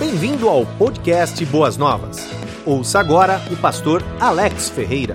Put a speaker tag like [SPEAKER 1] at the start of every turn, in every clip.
[SPEAKER 1] Bem-vindo ao podcast Boas Novas. Ouça agora o pastor Alex Ferreira.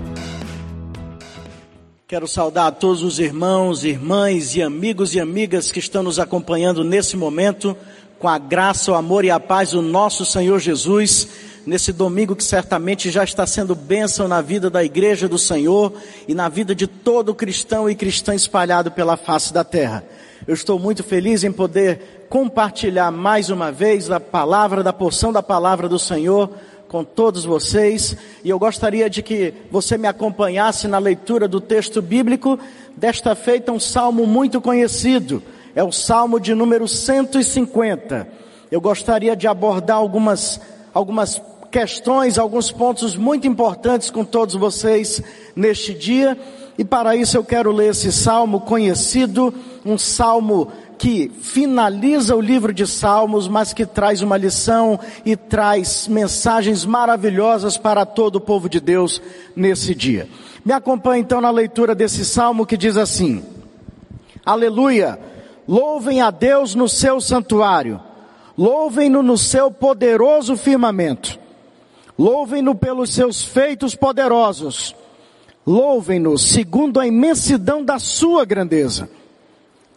[SPEAKER 2] Quero saudar todos os irmãos, irmãs e amigos e amigas que estão nos acompanhando nesse momento, com a graça, o amor e a paz do nosso Senhor Jesus, nesse domingo que certamente já está sendo bênção na vida da igreja do Senhor e na vida de todo cristão e cristã espalhado pela face da terra. Eu estou muito feliz em poder compartilhar mais uma vez a palavra, da porção da palavra do Senhor com todos vocês e eu gostaria de que você me acompanhasse na leitura do texto bíblico. Desta feita, um salmo muito conhecido, é o salmo de número 150. Eu gostaria de abordar algumas, algumas questões, alguns pontos muito importantes com todos vocês neste dia. E para isso eu quero ler esse salmo conhecido, um salmo que finaliza o livro de Salmos, mas que traz uma lição e traz mensagens maravilhosas para todo o povo de Deus nesse dia. Me acompanhe então na leitura desse salmo que diz assim: Aleluia! Louvem a Deus no seu santuário, louvem-no no seu poderoso firmamento, louvem-no pelos seus feitos poderosos, louvem-no segundo a imensidão da sua grandeza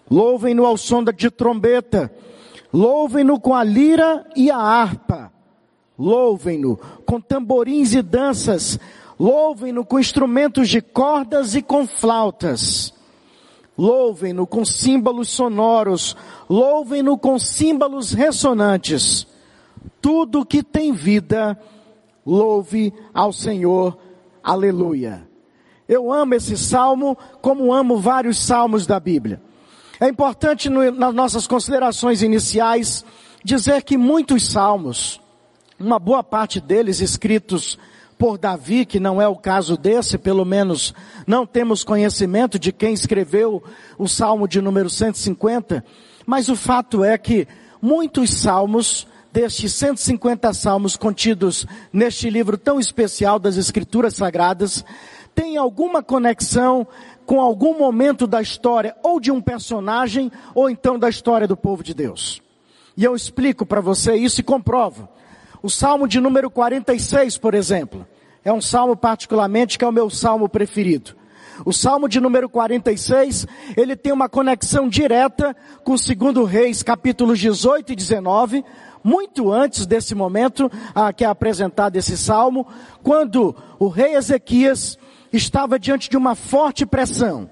[SPEAKER 2] Louvem-no ao som de trombeta. Louvem-no com a lira e a harpa. Louvem-no com tamborins e danças. Louvem-no com instrumentos de cordas e com flautas. Louvem-no com símbolos sonoros. Louvem-no com símbolos ressonantes. Tudo que tem vida, louve ao Senhor. Aleluia. Eu amo esse salmo como amo vários salmos da Bíblia. É importante no, nas nossas considerações iniciais dizer que muitos salmos, uma boa parte deles escritos por Davi, que não é o caso desse, pelo menos não temos conhecimento de quem escreveu o salmo de número 150, mas o fato é que muitos salmos, destes 150 salmos contidos neste livro tão especial das Escrituras Sagradas, têm alguma conexão com algum momento da história ou de um personagem ou então da história do povo de Deus. E eu explico para você isso e comprovo. O Salmo de número 46, por exemplo, é um salmo particularmente que é o meu salmo preferido. O Salmo de número 46, ele tem uma conexão direta com o segundo Reis, capítulos 18 e 19, muito antes desse momento ah, que é apresentado esse salmo, quando o rei Ezequias estava diante de uma forte pressão.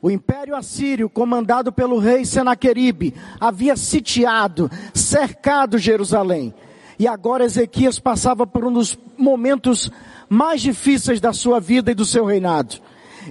[SPEAKER 2] O Império Assírio, comandado pelo rei Senaqueribe, havia sitiado, cercado Jerusalém. E agora Ezequias passava por um dos momentos mais difíceis da sua vida e do seu reinado.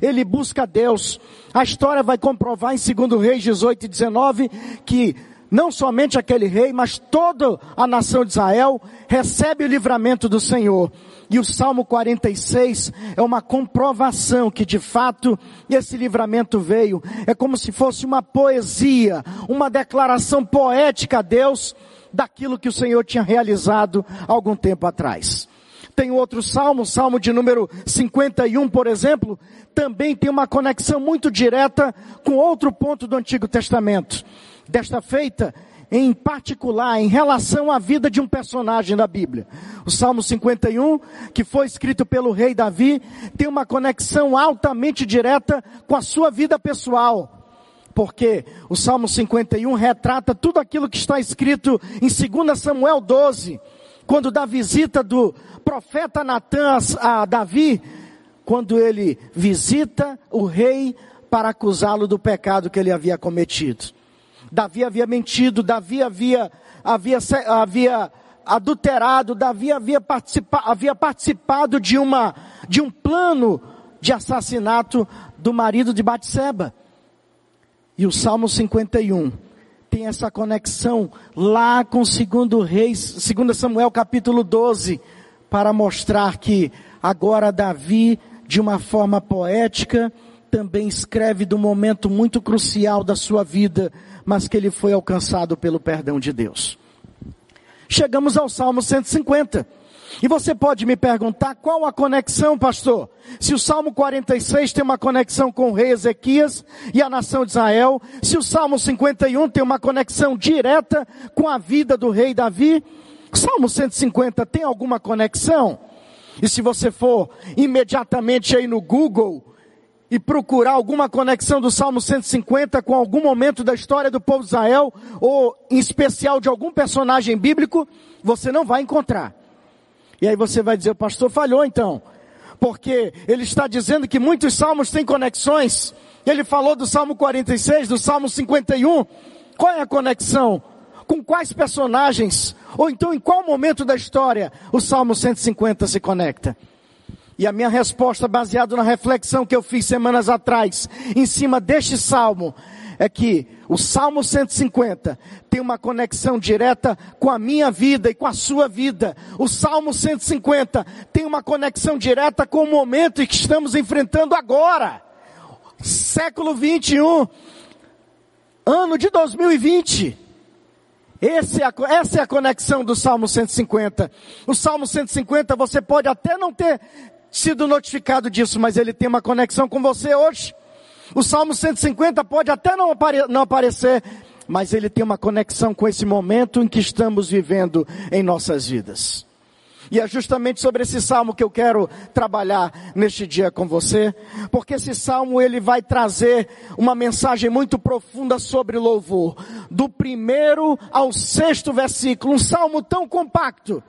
[SPEAKER 2] Ele busca Deus. A história vai comprovar em 2 Reis 18 e 19 que não somente aquele rei, mas toda a nação de Israel recebe o livramento do Senhor. E o Salmo 46 é uma comprovação que de fato esse livramento veio. É como se fosse uma poesia, uma declaração poética a Deus daquilo que o Senhor tinha realizado algum tempo atrás. Tem outro salmo, salmo de número 51, por exemplo, também tem uma conexão muito direta com outro ponto do Antigo Testamento. Desta feita, em particular em relação à vida de um personagem da Bíblia. O Salmo 51, que foi escrito pelo rei Davi, tem uma conexão altamente direta com a sua vida pessoal. Porque o Salmo 51 retrata tudo aquilo que está escrito em 2 Samuel 12, quando da visita do profeta Natan a Davi, quando ele visita o rei para acusá-lo do pecado que ele havia cometido. Davi havia mentido, Davi havia, havia, havia adulterado, Davi havia, participa, havia participado de uma, de um plano de assassinato do marido de Batseba. E o Salmo 51 tem essa conexão lá com segundo Reis, segundo Samuel capítulo 12, para mostrar que agora Davi, de uma forma poética, também escreve do momento muito crucial da sua vida, mas que ele foi alcançado pelo perdão de Deus. Chegamos ao Salmo 150. E você pode me perguntar qual a conexão, pastor? Se o Salmo 46 tem uma conexão com o rei Ezequias e a nação de Israel, se o Salmo 51 tem uma conexão direta com a vida do rei Davi, Salmo 150 tem alguma conexão? E se você for imediatamente aí no Google e procurar alguma conexão do Salmo 150 com algum momento da história do povo de Israel, ou em especial de algum personagem bíblico, você não vai encontrar. E aí você vai dizer, o pastor falhou então, porque ele está dizendo que muitos salmos têm conexões. Ele falou do Salmo 46, do Salmo 51. Qual é a conexão? Com quais personagens? Ou então em qual momento da história o Salmo 150 se conecta? E a minha resposta, baseada na reflexão que eu fiz semanas atrás, em cima deste salmo, é que o Salmo 150 tem uma conexão direta com a minha vida e com a sua vida. O Salmo 150 tem uma conexão direta com o momento que estamos enfrentando agora. Século 21, ano de 2020. Esse é a, essa é a conexão do Salmo 150. O Salmo 150 você pode até não ter sido notificado disso, mas ele tem uma conexão com você hoje. O Salmo 150 pode até não, apare, não aparecer, mas ele tem uma conexão com esse momento em que estamos vivendo em nossas vidas. E é justamente sobre esse salmo que eu quero trabalhar neste dia com você, porque esse salmo ele vai trazer uma mensagem muito profunda sobre louvor, do primeiro ao sexto versículo, um salmo tão compacto,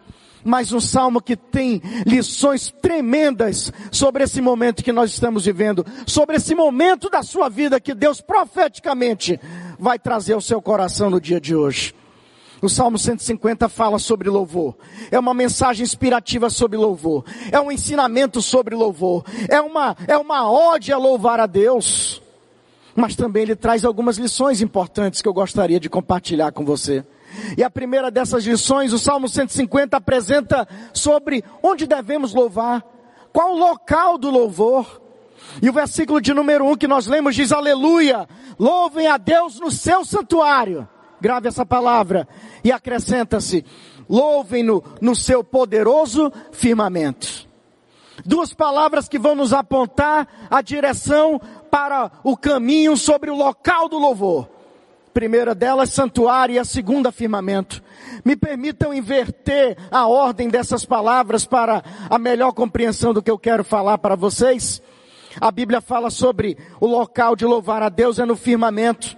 [SPEAKER 2] mas um salmo que tem lições tremendas sobre esse momento que nós estamos vivendo, sobre esse momento da sua vida que Deus profeticamente vai trazer ao seu coração no dia de hoje. O Salmo 150 fala sobre louvor. É uma mensagem inspirativa sobre louvor. É um ensinamento sobre louvor. É uma, é uma ode a louvar a Deus. Mas também ele traz algumas lições importantes que eu gostaria de compartilhar com você. E a primeira dessas lições, o Salmo 150 apresenta sobre onde devemos louvar. Qual o local do louvor. E o versículo de número 1 um que nós lemos diz, aleluia, louvem a Deus no seu santuário grave essa palavra, e acrescenta-se, louvem-no no seu poderoso firmamento. Duas palavras que vão nos apontar a direção para o caminho sobre o local do louvor. Primeira delas, santuário, e a segunda, firmamento. Me permitam inverter a ordem dessas palavras para a melhor compreensão do que eu quero falar para vocês. A Bíblia fala sobre o local de louvar a Deus é no firmamento.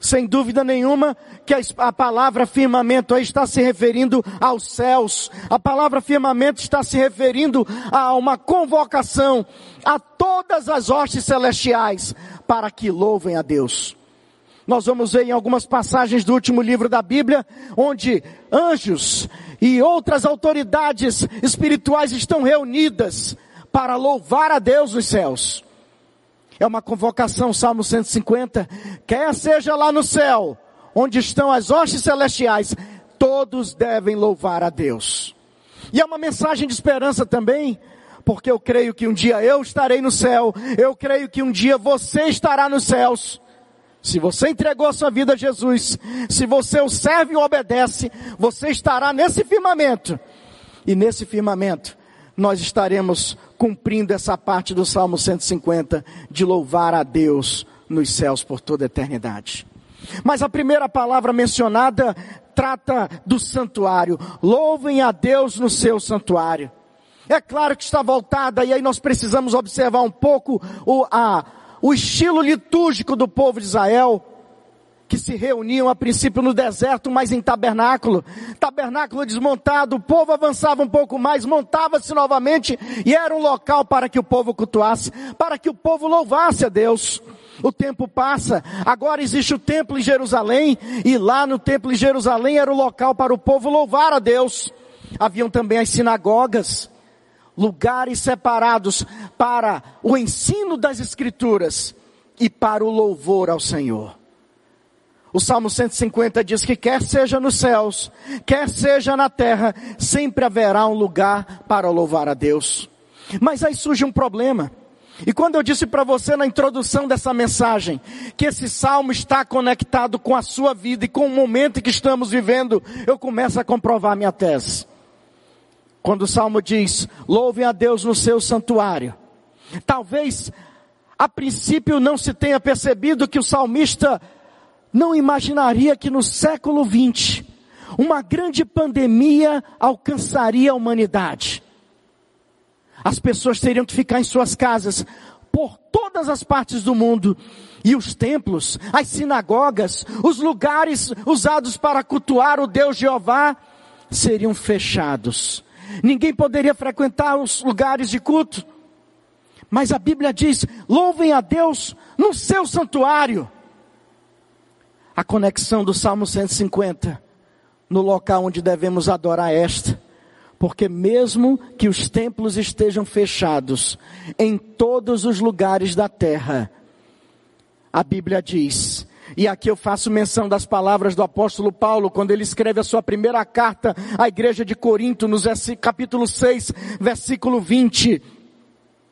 [SPEAKER 2] Sem dúvida nenhuma que a palavra firmamento aí está se referindo aos céus. A palavra firmamento está se referindo a uma convocação a todas as hostes celestiais para que louvem a Deus. Nós vamos ver em algumas passagens do último livro da Bíblia, onde anjos e outras autoridades espirituais estão reunidas para louvar a Deus nos céus. É uma convocação, Salmo 150. Quer seja lá no céu, onde estão as hostes celestiais, todos devem louvar a Deus. E é uma mensagem de esperança também, porque eu creio que um dia eu estarei no céu, eu creio que um dia você estará nos céus. Se você entregou a sua vida a Jesus, se você o serve e o obedece, você estará nesse firmamento. E nesse firmamento, nós estaremos cumprindo essa parte do Salmo 150 de louvar a Deus nos céus por toda a eternidade. Mas a primeira palavra mencionada trata do santuário. Louvem a Deus no seu santuário. É claro que está voltada, e aí nós precisamos observar um pouco o, a, o estilo litúrgico do povo de Israel que se reuniam a princípio no deserto, mas em tabernáculo. Tabernáculo desmontado, o povo avançava um pouco mais, montava-se novamente e era um local para que o povo cultuasse, para que o povo louvasse a Deus. O tempo passa, agora existe o templo em Jerusalém e lá no templo em Jerusalém era o local para o povo louvar a Deus. Haviam também as sinagogas, lugares separados para o ensino das escrituras e para o louvor ao Senhor. O Salmo 150 diz que quer seja nos céus, quer seja na terra, sempre haverá um lugar para louvar a Deus. Mas aí surge um problema. E quando eu disse para você na introdução dessa mensagem que esse salmo está conectado com a sua vida e com o momento que estamos vivendo, eu começo a comprovar minha tese. Quando o salmo diz: "Louvem a Deus no seu santuário". Talvez a princípio não se tenha percebido que o salmista não imaginaria que no século XX, uma grande pandemia alcançaria a humanidade. As pessoas teriam que ficar em suas casas por todas as partes do mundo. E os templos, as sinagogas, os lugares usados para cultuar o Deus Jeová seriam fechados. Ninguém poderia frequentar os lugares de culto. Mas a Bíblia diz: louvem a Deus no seu santuário. A conexão do Salmo 150 no local onde devemos adorar esta. Porque mesmo que os templos estejam fechados em todos os lugares da terra, a Bíblia diz, e aqui eu faço menção das palavras do apóstolo Paulo, quando ele escreve a sua primeira carta à igreja de Corinto, no capítulo 6, versículo 20.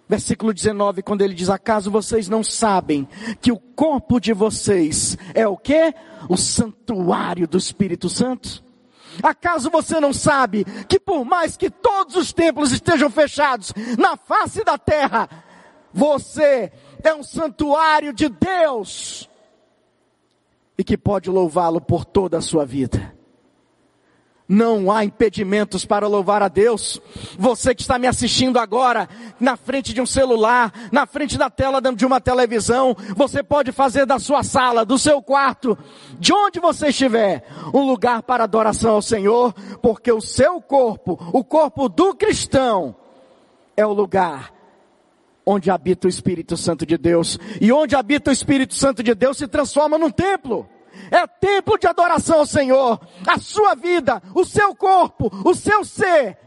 [SPEAKER 2] Versículo 19, quando ele diz: Acaso vocês não sabem que o corpo de vocês é o que? O santuário do Espírito Santo? Acaso você não sabe que por mais que todos os templos estejam fechados na face da terra, você é um santuário de Deus e que pode louvá-lo por toda a sua vida? Não há impedimentos para louvar a Deus. Você que está me assistindo agora, na frente de um celular, na frente da tela de uma televisão, você pode fazer da sua sala, do seu quarto, de onde você estiver, um lugar para adoração ao Senhor, porque o seu corpo, o corpo do cristão, é o lugar onde habita o Espírito Santo de Deus. E onde habita o Espírito Santo de Deus se transforma num templo é templo de adoração ao Senhor. A sua vida, o seu corpo, o seu ser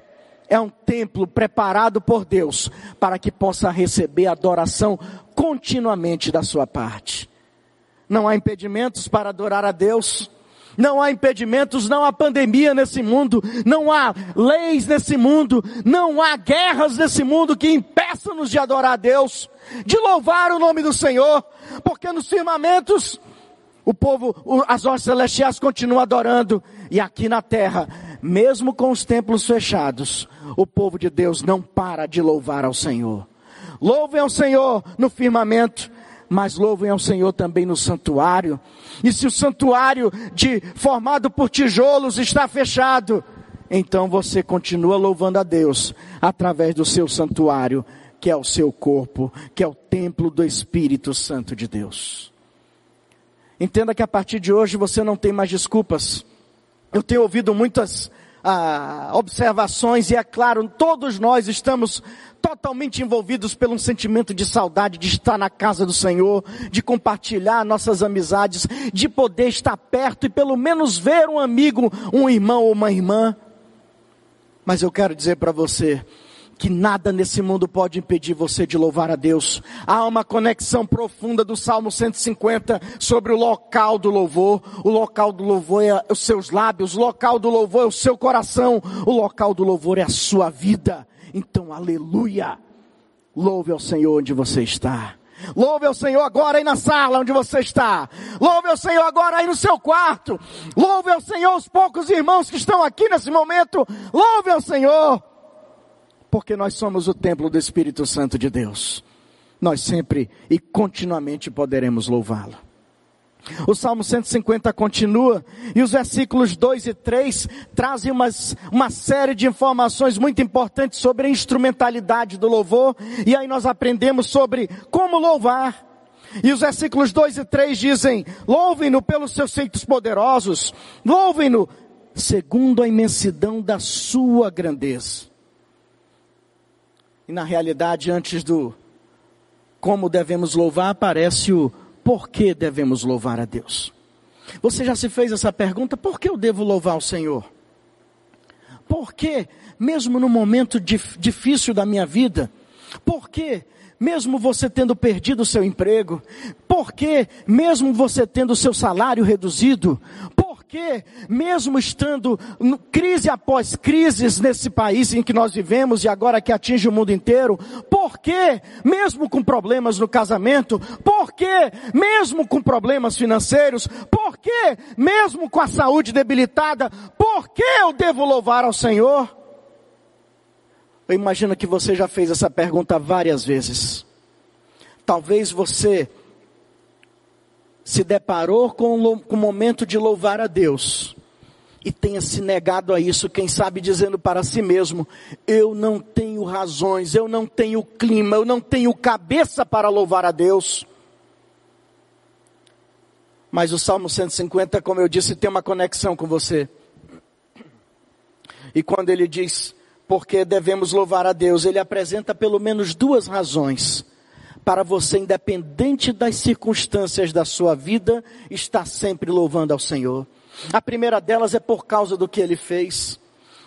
[SPEAKER 2] é um templo preparado por Deus para que possa receber adoração continuamente da sua parte. Não há impedimentos para adorar a Deus. Não há impedimentos, não há pandemia nesse mundo, não há leis nesse mundo, não há guerras nesse mundo que impeçam-nos de adorar a Deus, de louvar o nome do Senhor, porque nos firmamentos o povo, as hostes celestiais continuam adorando. E aqui na terra, mesmo com os templos fechados, o povo de Deus não para de louvar ao Senhor. Louvem ao Senhor no firmamento, mas louvem ao Senhor também no santuário. E se o santuário de, formado por tijolos está fechado, então você continua louvando a Deus através do seu santuário, que é o seu corpo, que é o templo do Espírito Santo de Deus. Entenda que a partir de hoje você não tem mais desculpas. Eu tenho ouvido muitas ah, observações e é claro, todos nós estamos totalmente envolvidos pelo um sentimento de saudade de estar na casa do Senhor, de compartilhar nossas amizades, de poder estar perto e pelo menos ver um amigo, um irmão ou uma irmã. Mas eu quero dizer para você, que nada nesse mundo pode impedir você de louvar a Deus. Há uma conexão profunda do Salmo 150 sobre o local do louvor. O local do louvor é os seus lábios, o local do louvor é o seu coração, o local do louvor é a sua vida. Então, aleluia! Louve ao Senhor onde você está. Louve ao Senhor agora aí na sala onde você está. Louve ao Senhor agora aí no seu quarto. Louve ao Senhor os poucos irmãos que estão aqui nesse momento. Louve ao Senhor porque nós somos o templo do Espírito Santo de Deus. Nós sempre e continuamente poderemos louvá-lo. O Salmo 150 continua, e os versículos 2 e 3 trazem umas, uma série de informações muito importantes sobre a instrumentalidade do louvor, e aí nós aprendemos sobre como louvar. E os versículos 2 e 3 dizem: Louvem-no pelos seus feitos poderosos, louvem-no segundo a imensidão da sua grandeza. E na realidade, antes do como devemos louvar, aparece o por que devemos louvar a Deus. Você já se fez essa pergunta? Por que eu devo louvar o Senhor? Por que, mesmo no momento difícil da minha vida, por que, mesmo você tendo perdido o seu emprego, por que, mesmo você tendo o seu salário reduzido, porque, mesmo estando crise após crises nesse país em que nós vivemos e agora que atinge o mundo inteiro, porque, mesmo com problemas no casamento, porque, mesmo com problemas financeiros, porque, mesmo com a saúde debilitada, por que eu devo louvar ao Senhor? Eu imagino que você já fez essa pergunta várias vezes. Talvez você se deparou com o momento de louvar a Deus e tenha se negado a isso, quem sabe dizendo para si mesmo: eu não tenho razões, eu não tenho clima, eu não tenho cabeça para louvar a Deus. Mas o Salmo 150, como eu disse, tem uma conexão com você. E quando ele diz porque devemos louvar a Deus, ele apresenta pelo menos duas razões para você, independente das circunstâncias da sua vida, estar sempre louvando ao Senhor. A primeira delas é por causa do que ele fez.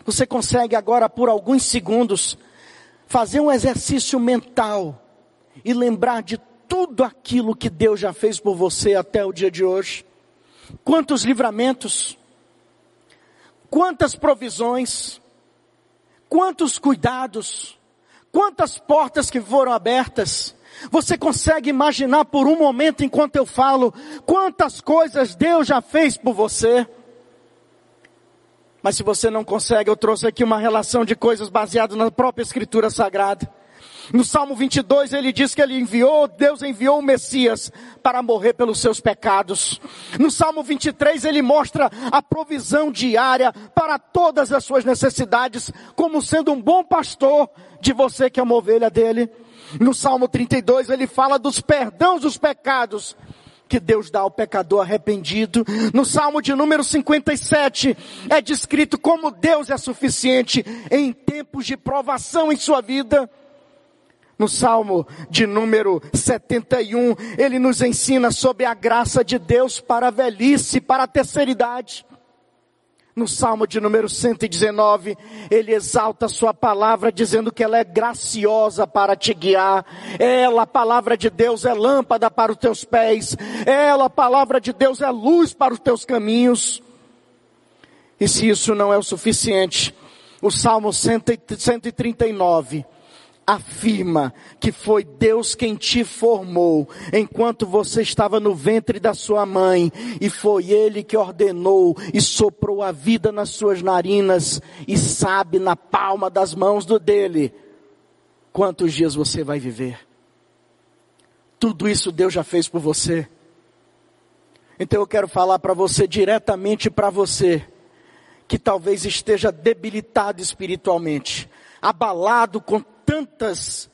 [SPEAKER 2] Você consegue agora, por alguns segundos, fazer um exercício mental e lembrar de tudo aquilo que Deus já fez por você até o dia de hoje. Quantos livramentos, quantas provisões, quantos cuidados, quantas portas que foram abertas. Você consegue imaginar por um momento enquanto eu falo quantas coisas Deus já fez por você? Mas se você não consegue, eu trouxe aqui uma relação de coisas baseadas na própria Escritura Sagrada. No Salmo 22 ele diz que ele enviou, Deus enviou o Messias para morrer pelos seus pecados. No Salmo 23 ele mostra a provisão diária para todas as suas necessidades, como sendo um bom pastor de você que é uma ovelha dele. No Salmo 32 ele fala dos perdãos dos pecados que Deus dá ao pecador arrependido. No Salmo de número 57 é descrito como Deus é suficiente em tempos de provação em sua vida. No Salmo de número 71, ele nos ensina sobre a graça de Deus para a velhice, para a terceira idade. No Salmo de número 119, ele exalta a sua palavra dizendo que ela é graciosa para te guiar. Ela, a palavra de Deus, é lâmpada para os teus pés. Ela, a palavra de Deus, é luz para os teus caminhos. E se isso não é o suficiente, o Salmo 139 afirma que foi Deus quem te formou enquanto você estava no ventre da sua mãe e foi Ele que ordenou e soprou a vida nas suas narinas e sabe na palma das mãos do dele quantos dias você vai viver. Tudo isso Deus já fez por você. Então eu quero falar para você diretamente para você que talvez esteja debilitado espiritualmente, abalado com tantas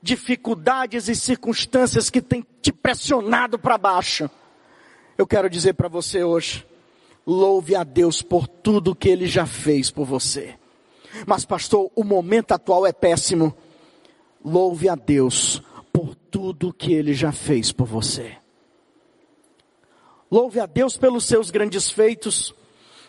[SPEAKER 2] dificuldades e circunstâncias que têm te pressionado para baixo. Eu quero dizer para você hoje, louve a Deus por tudo que Ele já fez por você. Mas pastor, o momento atual é péssimo. Louve a Deus por tudo que Ele já fez por você. Louve a Deus pelos seus grandes feitos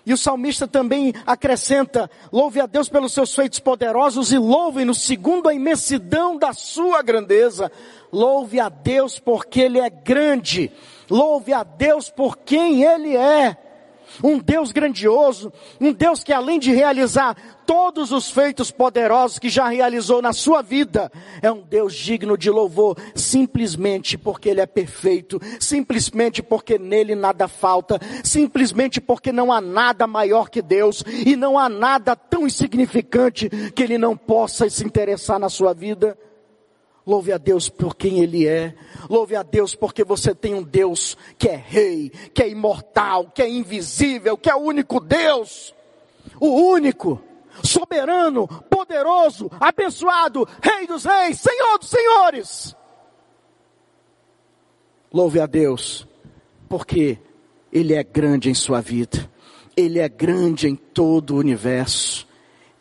[SPEAKER 2] e o salmista também acrescenta: louve a Deus pelos seus feitos poderosos e louve-no segundo a imensidão da sua grandeza. Louve a Deus porque Ele é grande. Louve a Deus por quem Ele é um Deus grandioso, um Deus que além de realizar todos os feitos poderosos que já realizou na sua vida, é um Deus digno de louvor, simplesmente porque Ele é perfeito, simplesmente porque nele nada falta, simplesmente porque não há nada maior que Deus e não há nada tão insignificante que Ele não possa se interessar na sua vida. Louve a Deus por quem Ele é. Louve a Deus porque você tem um Deus que é rei, que é imortal, que é invisível, que é o único Deus. O único, soberano, poderoso, abençoado, Rei dos Reis, Senhor dos Senhores. Louve a Deus porque Ele é grande em sua vida. Ele é grande em todo o universo.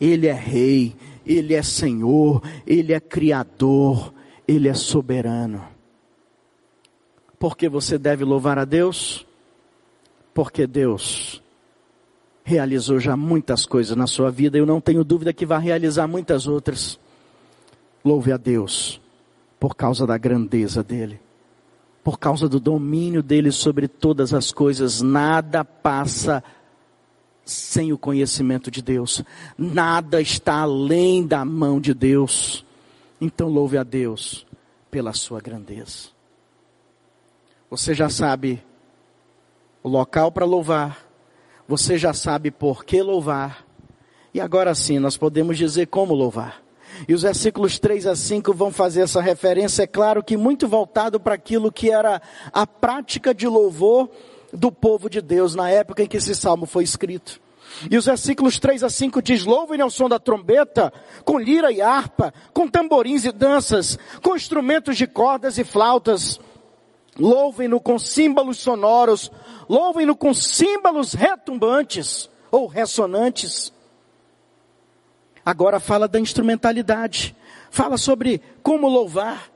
[SPEAKER 2] Ele é Rei, Ele é Senhor, Ele é Criador, Ele é soberano. Por que você deve louvar a Deus? Porque Deus realizou já muitas coisas na sua vida, eu não tenho dúvida que vai realizar muitas outras. Louve a Deus por causa da grandeza dele, por causa do domínio dele sobre todas as coisas, nada passa sem o conhecimento de Deus. Nada está além da mão de Deus. Então louve a Deus pela sua grandeza. Você já sabe o local para louvar. Você já sabe por que louvar. E agora sim, nós podemos dizer como louvar. E os versículos 3 a 5 vão fazer essa referência, é claro que muito voltado para aquilo que era a prática de louvor do povo de Deus na época em que esse salmo foi escrito. E os versículos 3 a 5 diz: Louvem ao som da trombeta, com lira e harpa, com tamborins e danças, com instrumentos de cordas e flautas. Louvem-no com símbolos sonoros, louvem-no com símbolos retumbantes ou ressonantes. Agora fala da instrumentalidade, fala sobre como louvar.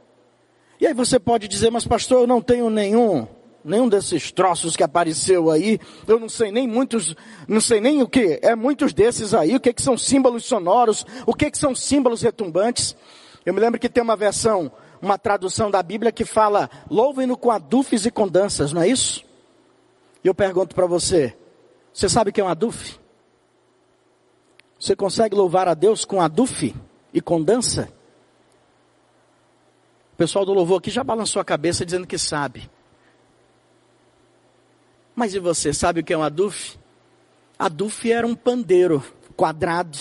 [SPEAKER 2] E aí você pode dizer, mas pastor, eu não tenho nenhum nenhum desses troços que apareceu aí, eu não sei nem muitos, não sei nem o que, é muitos desses aí, o que que são símbolos sonoros, o que que são símbolos retumbantes. Eu me lembro que tem uma versão, uma tradução da Bíblia que fala, louvem-no com adufes e com danças, não é isso? E eu pergunto para você, você sabe o que é um adufe? Você consegue louvar a Deus com adufe e com dança? O pessoal do louvor aqui já balançou a cabeça dizendo que sabe. Mas e você, sabe o que é um adufe? Adufe era um pandeiro quadrado,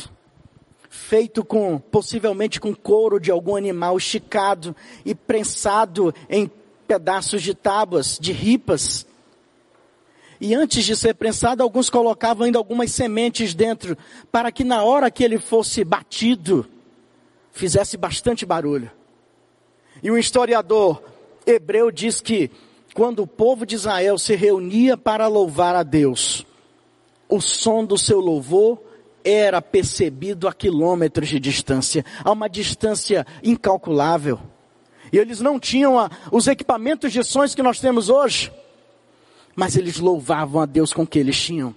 [SPEAKER 2] feito com, possivelmente com couro de algum animal esticado e prensado em pedaços de tábuas, de ripas. E antes de ser prensado, alguns colocavam ainda algumas sementes dentro, para que na hora que ele fosse batido, fizesse bastante barulho. E o historiador hebreu diz que quando o povo de Israel se reunia para louvar a Deus, o som do seu louvor era percebido a quilômetros de distância, a uma distância incalculável. E eles não tinham a, os equipamentos de sons que nós temos hoje, mas eles louvavam a Deus com o que eles tinham.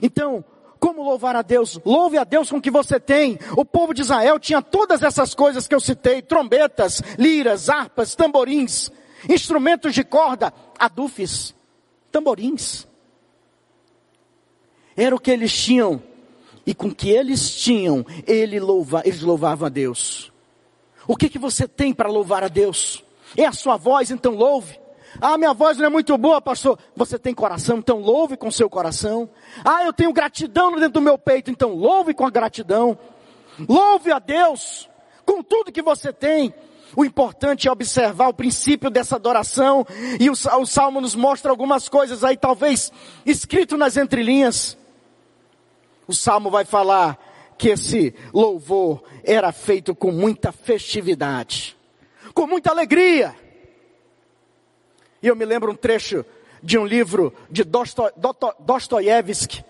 [SPEAKER 2] Então, como louvar a Deus? Louve a Deus com o que você tem. O povo de Israel tinha todas essas coisas que eu citei: trombetas, liras, harpas, tamborins instrumentos de corda, adufes, tamborins. Era o que eles tinham. E com que eles tinham, ele louva, eles louvavam a Deus. O que, que você tem para louvar a Deus? É a sua voz, então louve. Ah, minha voz não é muito boa, pastor. Você tem coração, então louve com seu coração. Ah, eu tenho gratidão dentro do meu peito, então louve com a gratidão. Louve a Deus com tudo que você tem. O importante é observar o princípio dessa adoração, e o, o Salmo nos mostra algumas coisas aí, talvez escrito nas entrelinhas. O Salmo vai falar que esse louvor era feito com muita festividade, com muita alegria. E eu me lembro um trecho de um livro de Dostoiévski,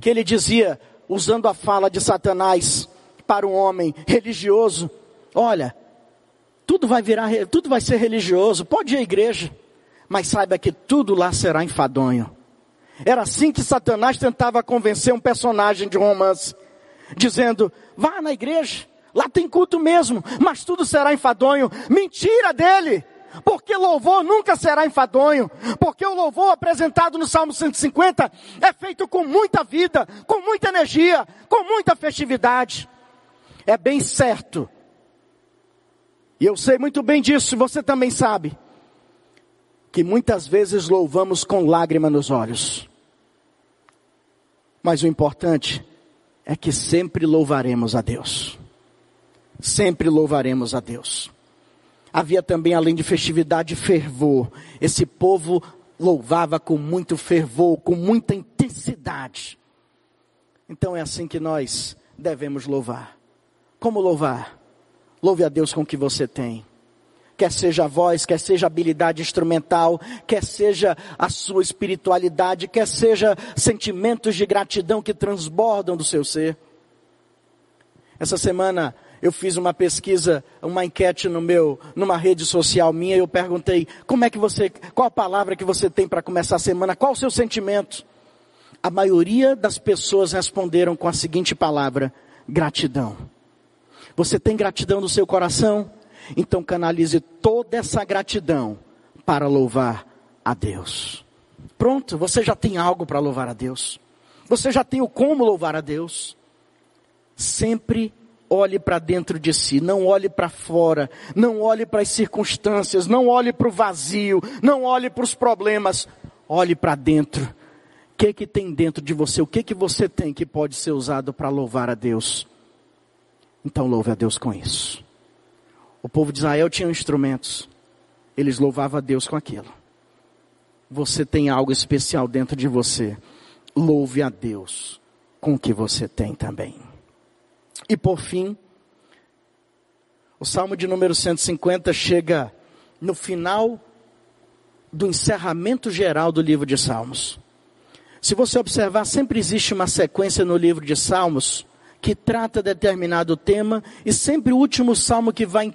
[SPEAKER 2] que ele dizia, usando a fala de Satanás para um homem religioso, olha, tudo vai virar, tudo vai ser religioso, pode ir à igreja, mas saiba que tudo lá será enfadonho. Era assim que Satanás tentava convencer um personagem de um romance, dizendo: vá na igreja, lá tem culto mesmo, mas tudo será enfadonho. Mentira dele! Porque louvor nunca será enfadonho, porque o louvor apresentado no Salmo 150 é feito com muita vida, com muita energia, com muita festividade. É bem certo e eu sei muito bem disso, você também sabe. Que muitas vezes louvamos com lágrima nos olhos. Mas o importante é que sempre louvaremos a Deus. Sempre louvaremos a Deus. Havia também, além de festividade, fervor. Esse povo louvava com muito fervor, com muita intensidade. Então é assim que nós devemos louvar. Como louvar? Louve a Deus com o que você tem. Quer seja a voz, quer seja habilidade instrumental, quer seja a sua espiritualidade, quer seja sentimentos de gratidão que transbordam do seu ser. Essa semana eu fiz uma pesquisa, uma enquete no meu, numa rede social minha, e eu perguntei, como é que você, qual a palavra que você tem para começar a semana, qual o seu sentimento? A maioria das pessoas responderam com a seguinte palavra, gratidão. Você tem gratidão no seu coração? Então canalize toda essa gratidão para louvar a Deus. Pronto, você já tem algo para louvar a Deus. Você já tem o como louvar a Deus. Sempre olhe para dentro de si, não olhe para fora, não olhe para as circunstâncias, não olhe para o vazio, não olhe para os problemas, olhe para dentro. O que que tem dentro de você? O que que você tem que pode ser usado para louvar a Deus? Então louve a Deus com isso. O povo de Israel tinha instrumentos. Eles louvavam a Deus com aquilo. Você tem algo especial dentro de você. Louve a Deus com o que você tem também. E por fim, o Salmo de número 150 chega no final do encerramento geral do livro de Salmos. Se você observar, sempre existe uma sequência no livro de Salmos que trata determinado tema e sempre o último salmo que vai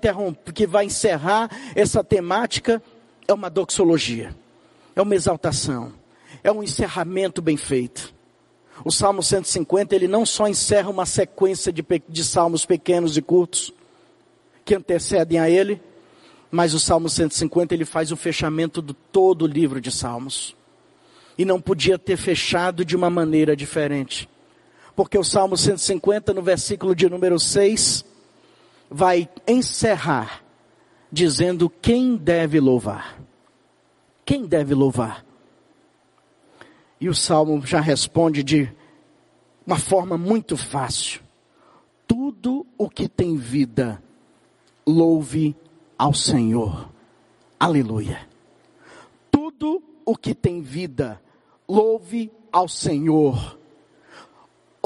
[SPEAKER 2] que vai encerrar essa temática é uma doxologia. É uma exaltação, é um encerramento bem feito. O Salmo 150, ele não só encerra uma sequência de, de salmos pequenos e curtos que antecedem a ele, mas o Salmo 150 ele faz o fechamento do todo o livro de Salmos. E não podia ter fechado de uma maneira diferente. Porque o Salmo 150, no versículo de número 6, vai encerrar dizendo quem deve louvar. Quem deve louvar? E o salmo já responde de uma forma muito fácil. Tudo o que tem vida, louve ao Senhor. Aleluia. Tudo o que tem vida, louve ao Senhor.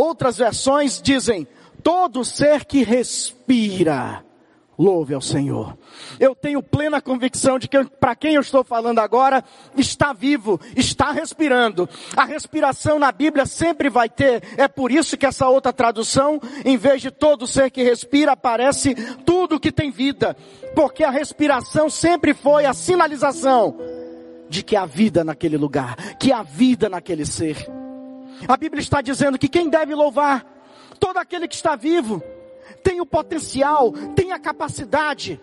[SPEAKER 2] Outras versões dizem: todo ser que respira, louve ao Senhor. Eu tenho plena convicção de que para quem eu estou falando agora está vivo, está respirando. A respiração na Bíblia sempre vai ter. É por isso que essa outra tradução, em vez de todo ser que respira, aparece tudo que tem vida, porque a respiração sempre foi a sinalização de que há vida naquele lugar, que há vida naquele ser. A Bíblia está dizendo que quem deve louvar todo aquele que está vivo tem o potencial, tem a capacidade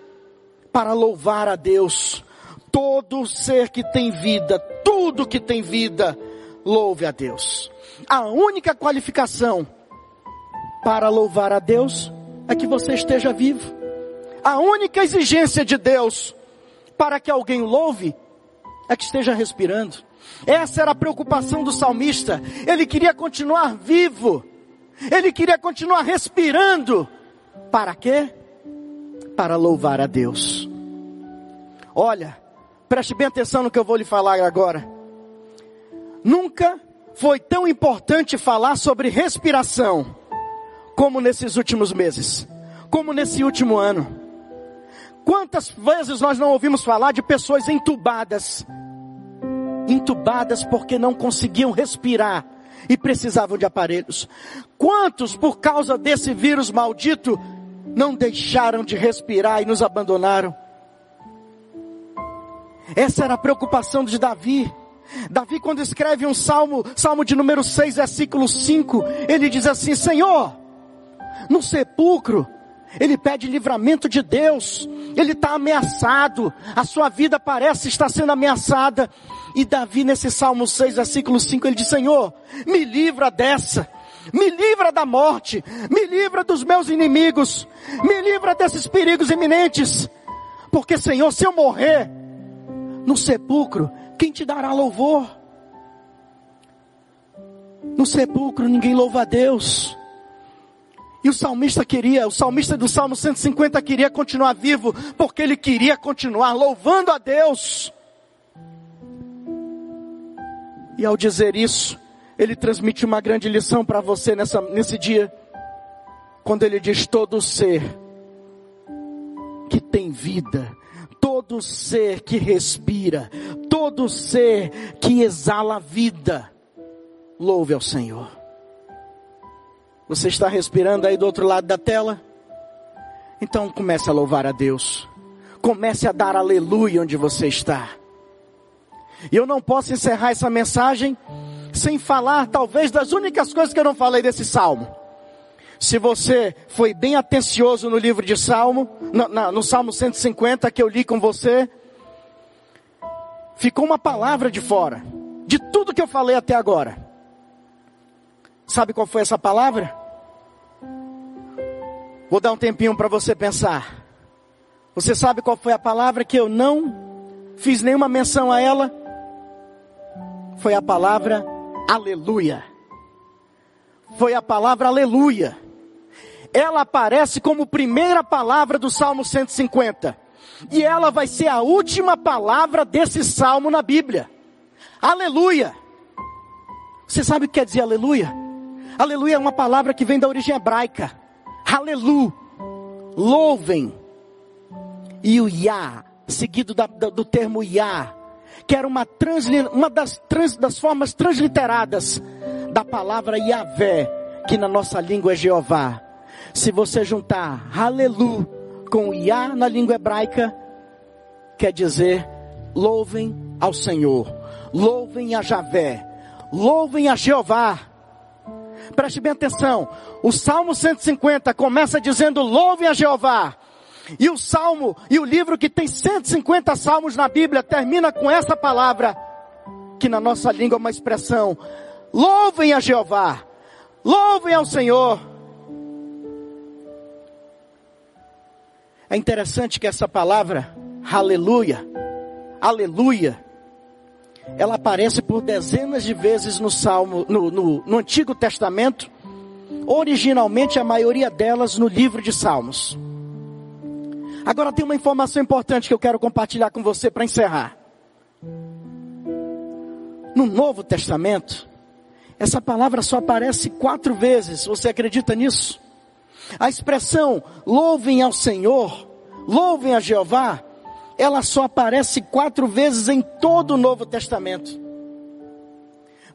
[SPEAKER 2] para louvar a Deus. Todo ser que tem vida, tudo que tem vida, louve a Deus. A única qualificação para louvar a Deus é que você esteja vivo. A única exigência de Deus para que alguém louve é que esteja respirando. Essa era a preocupação do salmista. Ele queria continuar vivo. Ele queria continuar respirando. Para quê? Para louvar a Deus. Olha, preste bem atenção no que eu vou lhe falar agora. Nunca foi tão importante falar sobre respiração como nesses últimos meses, como nesse último ano. Quantas vezes nós não ouvimos falar de pessoas entubadas, entubadas porque não conseguiam respirar e precisavam de aparelhos. Quantos, por causa desse vírus maldito, não deixaram de respirar e nos abandonaram? Essa era a preocupação de Davi. Davi, quando escreve um salmo, salmo de número 6, versículo 5, ele diz assim: Senhor, no sepulcro, ele pede livramento de Deus, ele está ameaçado, a sua vida parece estar sendo ameaçada. E Davi, nesse Salmo 6, versículo 5, ele diz: Senhor, me livra dessa, me livra da morte, me livra dos meus inimigos, me livra desses perigos iminentes, porque Senhor, se eu morrer no sepulcro, quem te dará louvor? No sepulcro ninguém louva a Deus. E o salmista queria, o salmista do Salmo 150 queria continuar vivo, porque ele queria continuar louvando a Deus. E ao dizer isso, ele transmite uma grande lição para você nessa, nesse dia. Quando ele diz: todo ser que tem vida, todo ser que respira, todo ser que exala vida, louve ao Senhor. Você está respirando aí do outro lado da tela? Então comece a louvar a Deus. Comece a dar aleluia onde você está. E eu não posso encerrar essa mensagem sem falar, talvez, das únicas coisas que eu não falei desse salmo. Se você foi bem atencioso no livro de Salmo, no, no, no Salmo 150 que eu li com você, ficou uma palavra de fora, de tudo que eu falei até agora. Sabe qual foi essa palavra? Vou dar um tempinho para você pensar. Você sabe qual foi a palavra que eu não fiz nenhuma menção a ela? Foi a palavra aleluia. Foi a palavra aleluia. Ela aparece como primeira palavra do Salmo 150. E ela vai ser a última palavra desse salmo na Bíblia. Aleluia. Você sabe o que quer dizer aleluia? Aleluia é uma palavra que vem da origem hebraica. Aleluia. Louvem. E o Yah, seguido da, do termo Yah, que era uma, uma das, trans, das formas transliteradas da palavra Yahvé, que na nossa língua é Jeová. Se você juntar Aleluia com Yah na língua hebraica, quer dizer louvem ao Senhor, louvem a Javé, louvem a Jeová. Preste bem atenção. O Salmo 150 começa dizendo louvem a Jeová. E o salmo, e o livro que tem 150 salmos na Bíblia, termina com essa palavra, que na nossa língua é uma expressão: louvem a Jeová, louvem ao Senhor. É interessante que essa palavra, aleluia, aleluia, ela aparece por dezenas de vezes no Salmo, no, no, no Antigo Testamento, originalmente a maioria delas no livro de Salmos. Agora tem uma informação importante que eu quero compartilhar com você para encerrar. No Novo Testamento, essa palavra só aparece quatro vezes. Você acredita nisso? A expressão louvem ao Senhor, louvem a Jeová, ela só aparece quatro vezes em todo o Novo Testamento.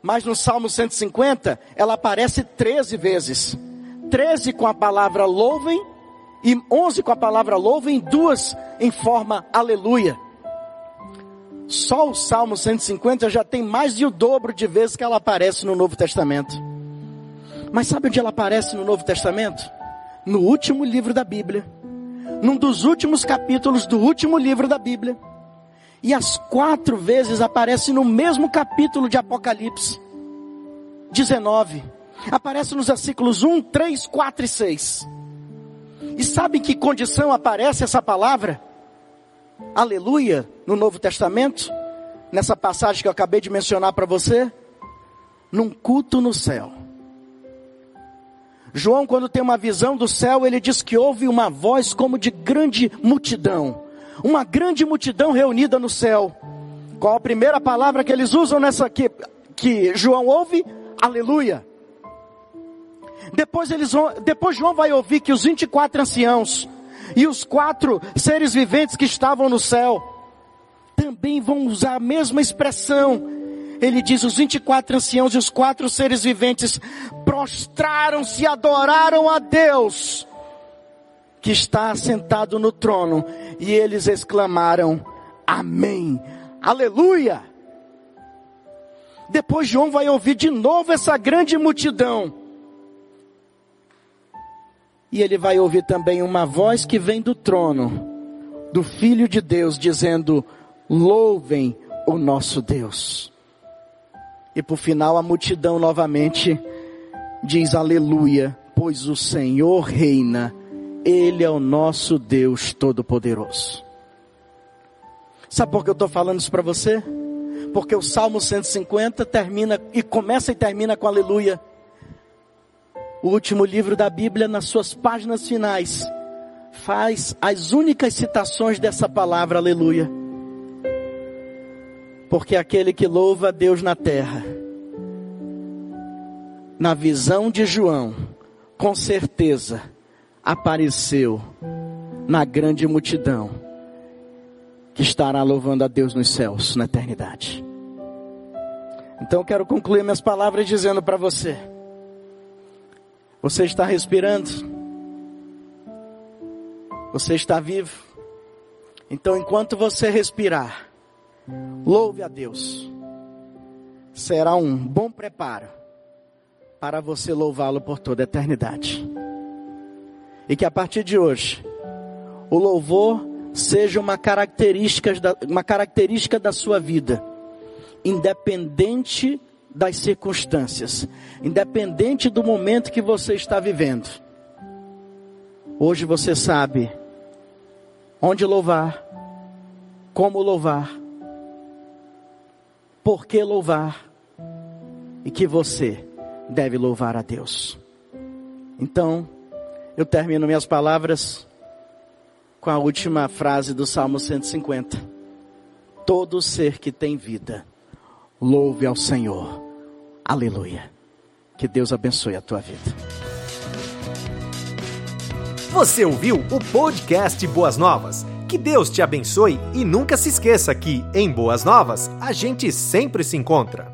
[SPEAKER 2] Mas no Salmo 150, ela aparece 13 vezes. 13 com a palavra louvem e 11 com a palavra louvem, duas em forma aleluia. Só o Salmo 150 já tem mais de o dobro de vezes que ela aparece no Novo Testamento. Mas sabe onde ela aparece no Novo Testamento? No último livro da Bíblia num dos últimos capítulos do último livro da Bíblia. E as quatro vezes aparece no mesmo capítulo de Apocalipse. 19. Aparece nos versículos 1, 3, 4 e 6. E sabe em que condição aparece essa palavra? Aleluia, no Novo Testamento? Nessa passagem que eu acabei de mencionar para você? Num culto no céu. João, quando tem uma visão do céu, ele diz que houve uma voz como de grande multidão. Uma grande multidão reunida no céu. Qual a primeira palavra que eles usam nessa aqui? Que João ouve? Aleluia. Depois eles depois João vai ouvir que os 24 anciãos e os quatro seres viventes que estavam no céu também vão usar a mesma expressão ele diz: os 24 anciãos e os quatro seres viventes prostraram-se e adoraram a Deus, que está sentado no trono, e eles exclamaram: Amém, Aleluia. Depois João vai ouvir de novo essa grande multidão. E ele vai ouvir também uma voz que vem do trono, do Filho de Deus, dizendo: Louvem o nosso Deus. E por final a multidão novamente diz aleluia, pois o Senhor reina, Ele é o nosso Deus Todo-Poderoso. Sabe por que eu estou falando isso para você? Porque o Salmo 150 termina e começa e termina com aleluia. O último livro da Bíblia, nas suas páginas finais, faz as únicas citações dessa palavra aleluia porque aquele que louva a Deus na terra, na visão de João, com certeza apareceu na grande multidão que estará louvando a Deus nos céus na eternidade. Então quero concluir minhas palavras dizendo para você: você está respirando? Você está vivo? Então enquanto você respirar, Louve a Deus. Será um bom preparo para você louvá-lo por toda a eternidade. E que a partir de hoje, o louvor seja uma característica da, uma característica da sua vida, independente das circunstâncias, independente do momento que você está vivendo. Hoje você sabe onde louvar, como louvar por que louvar e que você deve louvar a Deus. Então, eu termino minhas palavras com a última frase do Salmo 150. Todo ser que tem vida, louve ao Senhor. Aleluia. Que Deus abençoe a tua vida.
[SPEAKER 1] Você ouviu o podcast Boas Novas? Que Deus te abençoe e nunca se esqueça que, em Boas Novas, a gente sempre se encontra.